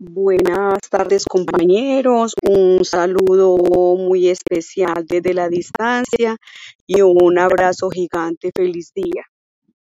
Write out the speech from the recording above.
Buenas tardes compañeros, un saludo muy especial desde la distancia y un abrazo gigante, feliz día.